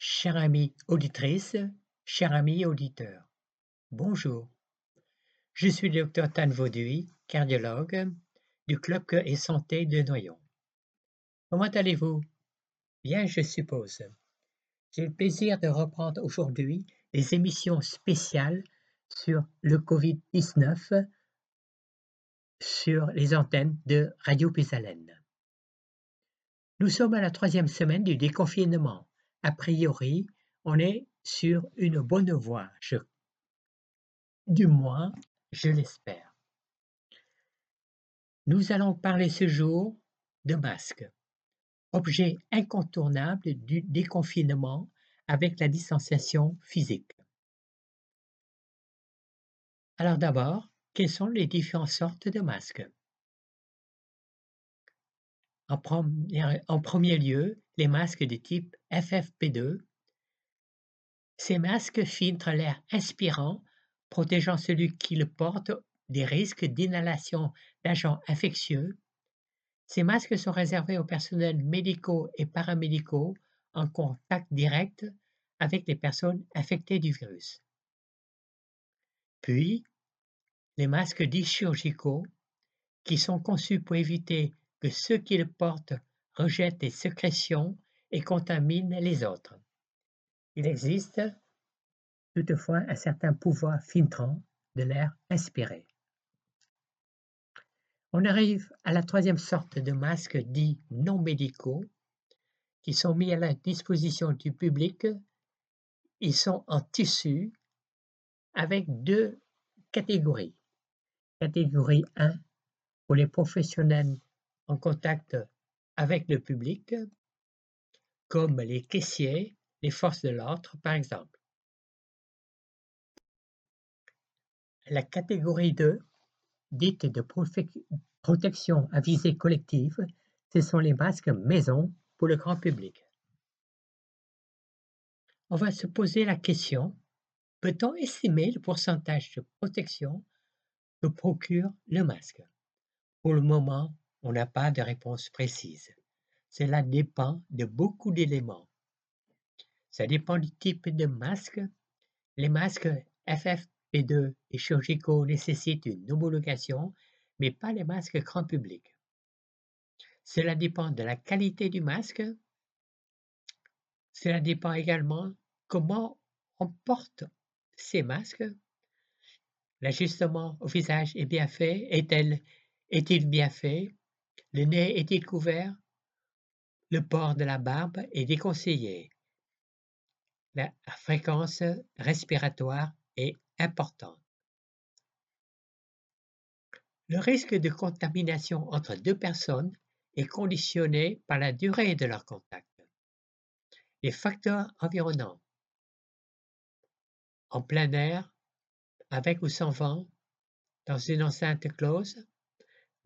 Chère amie auditrice, cher ami auditeur, bonjour. Je suis le docteur Tan Vauduit, cardiologue du Club Cœur et Santé de Noyon. Comment allez-vous? Bien, je suppose. J'ai le plaisir de reprendre aujourd'hui les émissions spéciales sur le Covid-19 sur les antennes de Radio Pisalène. Nous sommes à la troisième semaine du déconfinement. A priori, on est sur une bonne voie. Du moins, je l'espère. Nous allons parler ce jour de masques, objet incontournable du déconfinement avec la distanciation physique. Alors d'abord, quelles sont les différentes sortes de masques? En premier, lieu, les masques de type FFP2. Ces masques filtrent l'air inspirant, protégeant celui qui le porte des risques d'inhalation d'agents infectieux. Ces masques sont réservés aux personnels médicaux et paramédicaux en contact direct avec les personnes infectées du virus. Puis, les masques dits chirurgicaux, qui sont conçus pour éviter que ceux qui le portent rejettent des sécrétions et contaminent les autres. Il existe toutefois un certain pouvoir filtrant de l'air inspiré. On arrive à la troisième sorte de masques dits non médicaux qui sont mis à la disposition du public. Ils sont en tissu avec deux catégories. Catégorie 1 pour les professionnels en contact avec le public, comme les caissiers, les forces de l'ordre par exemple. La catégorie 2, dite de protection à visée collective, ce sont les masques maison pour le grand public. On va se poser la question, peut-on estimer le pourcentage de protection que procure le masque? Pour le moment, on n'a pas de réponse précise. Cela dépend de beaucoup d'éléments. Ça dépend du type de masque. Les masques FFP2 et chirurgicaux nécessitent une homologation, mais pas les masques grand public. Cela dépend de la qualité du masque. Cela dépend également comment on porte ces masques. L'ajustement au visage est bien fait. Est-il bien fait? Le nez est découvert, le port de la barbe est déconseillé. La fréquence respiratoire est importante. Le risque de contamination entre deux personnes est conditionné par la durée de leur contact. Les facteurs environnants. En plein air, avec ou sans vent, dans une enceinte close,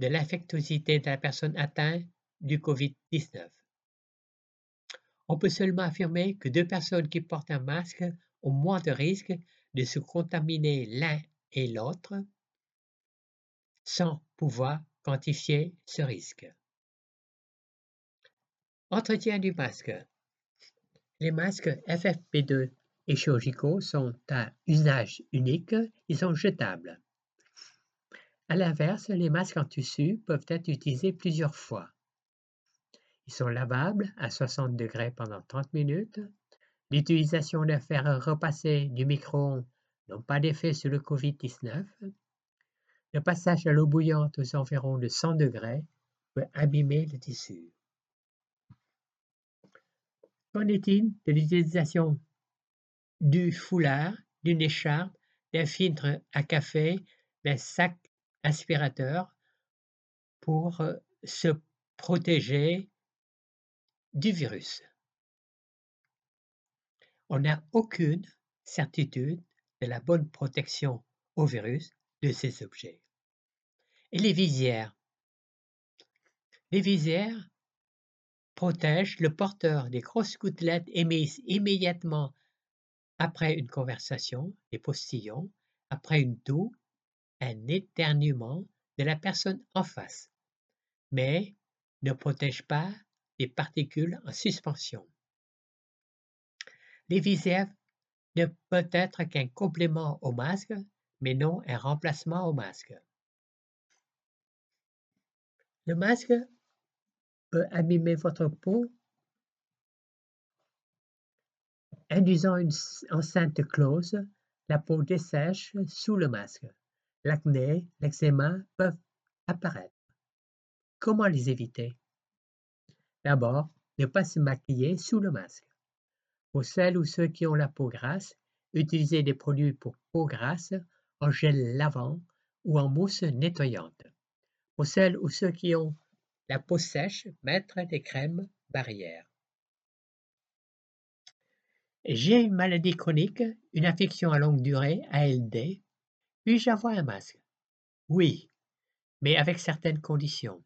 de l'infectiosité de la personne atteinte du COVID-19. On peut seulement affirmer que deux personnes qui portent un masque ont moins de risques de se contaminer l'un et l'autre sans pouvoir quantifier ce risque. Entretien du masque. Les masques FFP2 et chirurgicaux sont à usage unique, ils sont jetables. À l'inverse, les masques en tissu peuvent être utilisés plusieurs fois. Ils sont lavables à 60 degrés pendant 30 minutes. L'utilisation de fer repassé du micro-ondes n'a pas d'effet sur le COVID-19. Le passage à l'eau bouillante aux environs de 100 degrés peut abîmer le tissu. Qu'en est-il de l'utilisation du foulard, d'une écharpe, d'un filtre à café, d'un sac aspirateur pour se protéger du virus. On n'a aucune certitude de la bonne protection au virus de ces objets. Et les visières? Les visières protègent le porteur des grosses gouttelettes émises immédiatement après une conversation, les postillons, après une toux un éternuement de la personne en face, mais ne protège pas les particules en suspension. Les visières ne peuvent être qu'un complément au masque, mais non un remplacement au masque. Le masque peut abîmer votre peau induisant une enceinte close, la peau dessèche sous le masque. L'acné, l'eczéma peuvent apparaître. Comment les éviter? D'abord, ne pas se maquiller sous le masque. Pour celles ou ceux qui ont la peau grasse, utilisez des produits pour peau grasse en gel lavant ou en mousse nettoyante. Pour celles ou ceux qui ont la peau sèche, mettre des crèmes barrières. J'ai une maladie chronique, une infection à longue durée, ALD. Puis-je avoir un masque? Oui, mais avec certaines conditions.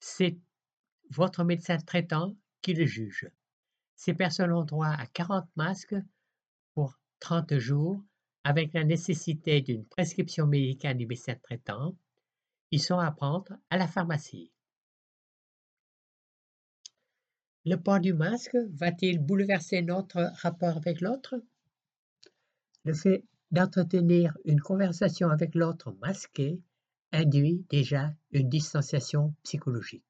C'est votre médecin traitant qui le juge. Ces personnes ont droit à 40 masques pour 30 jours avec la nécessité d'une prescription médicale du médecin traitant. Ils sont à prendre à la pharmacie. Le port du masque va-t-il bouleverser notre rapport avec l'autre? Le fait d'entretenir une conversation avec l'autre masqué induit déjà une distanciation psychologique.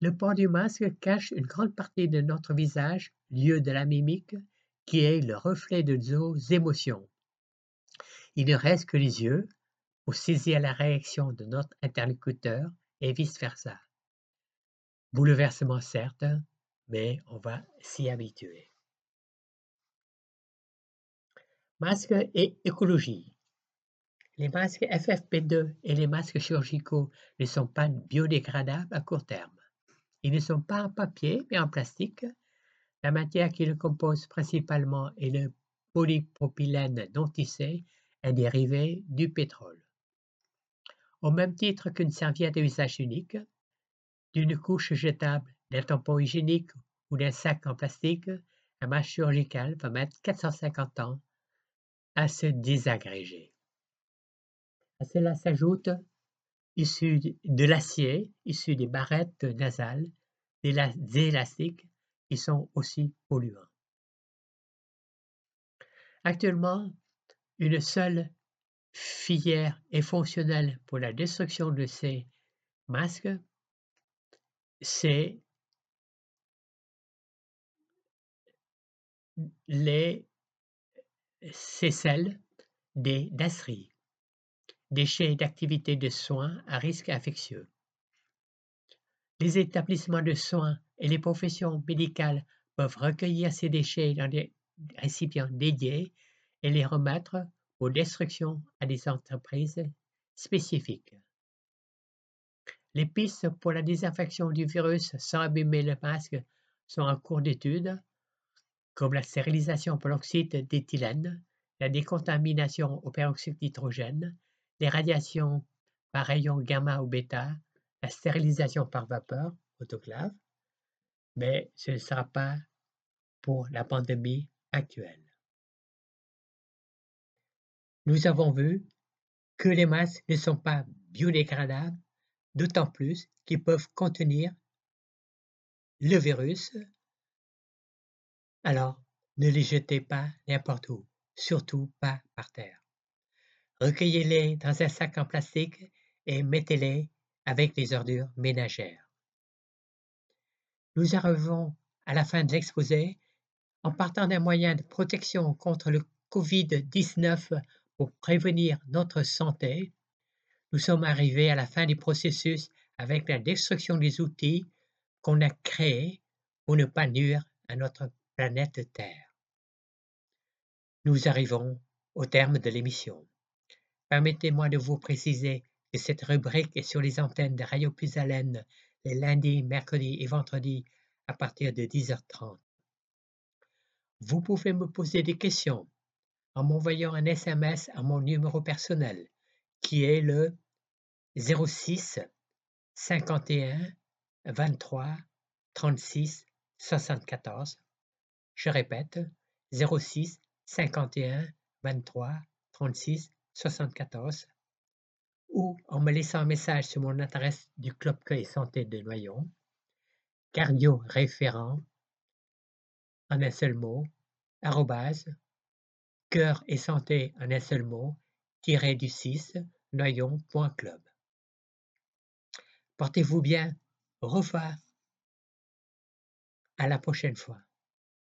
Le port du masque cache une grande partie de notre visage, lieu de la mimique, qui est le reflet de nos émotions. Il ne reste que les yeux pour saisir la réaction de notre interlocuteur et vice-versa. Bouleversement certes, mais on va s'y habituer. Masques et écologie. Les masques FFP2 et les masques chirurgicaux ne sont pas biodégradables à court terme. Ils ne sont pas en papier, mais en plastique. La matière qui le compose principalement est le polypropylène non tissé, un dérivé du pétrole. Au même titre qu'une serviette à usage unique, d'une couche jetable, d'un tampon hygiénique ou d'un sac en plastique, un masque chirurgical va mettre 450 ans à se désagréger. À cela s'ajoute, issu de l'acier, issu des barrettes nasales, des élastiques qui sont aussi polluants. Actuellement, une seule filière est fonctionnelle pour la destruction de ces masques c'est les celles des DASRI, déchets d'activités de soins à risque infectieux. Les établissements de soins et les professions médicales peuvent recueillir ces déchets dans des récipients dédiés et les remettre pour destruction à des entreprises spécifiques. Les pistes pour la désinfection du virus sans abîmer le masque sont en cours d'étude, comme la stérilisation par l'oxyde d'éthylène, la décontamination au peroxyde d'hydrogène, les radiations par rayons gamma ou bêta, la stérilisation par vapeur, autoclave, mais ce ne sera pas pour la pandémie actuelle. Nous avons vu que les masques ne sont pas biodégradables d'autant plus qu'ils peuvent contenir le virus. Alors, ne les jetez pas n'importe où, surtout pas par terre. Recueillez-les dans un sac en plastique et mettez-les avec les ordures ménagères. Nous arrivons à la fin de l'exposé en partant d'un moyen de protection contre le COVID-19 pour prévenir notre santé. Nous sommes arrivés à la fin du processus avec la destruction des outils qu'on a créés pour ne pas nuire à notre planète Terre. Nous arrivons au terme de l'émission. Permettez-moi de vous préciser que cette rubrique est sur les antennes de Radio Puisalène les lundis, mercredis et vendredis à partir de 10h30. Vous pouvez me poser des questions en m'envoyant un SMS à mon numéro personnel qui est le 06 51 23 36 74. Je répète, 06 51 23 36 74 ou en me laissant un message sur mon adresse du Club Cueil Santé de Noyon, cardio référent en un seul mot, arrobase, cœur et santé en un seul mot, tiré du 6, noyon.club. Portez-vous bien. Au revoir. À la prochaine fois.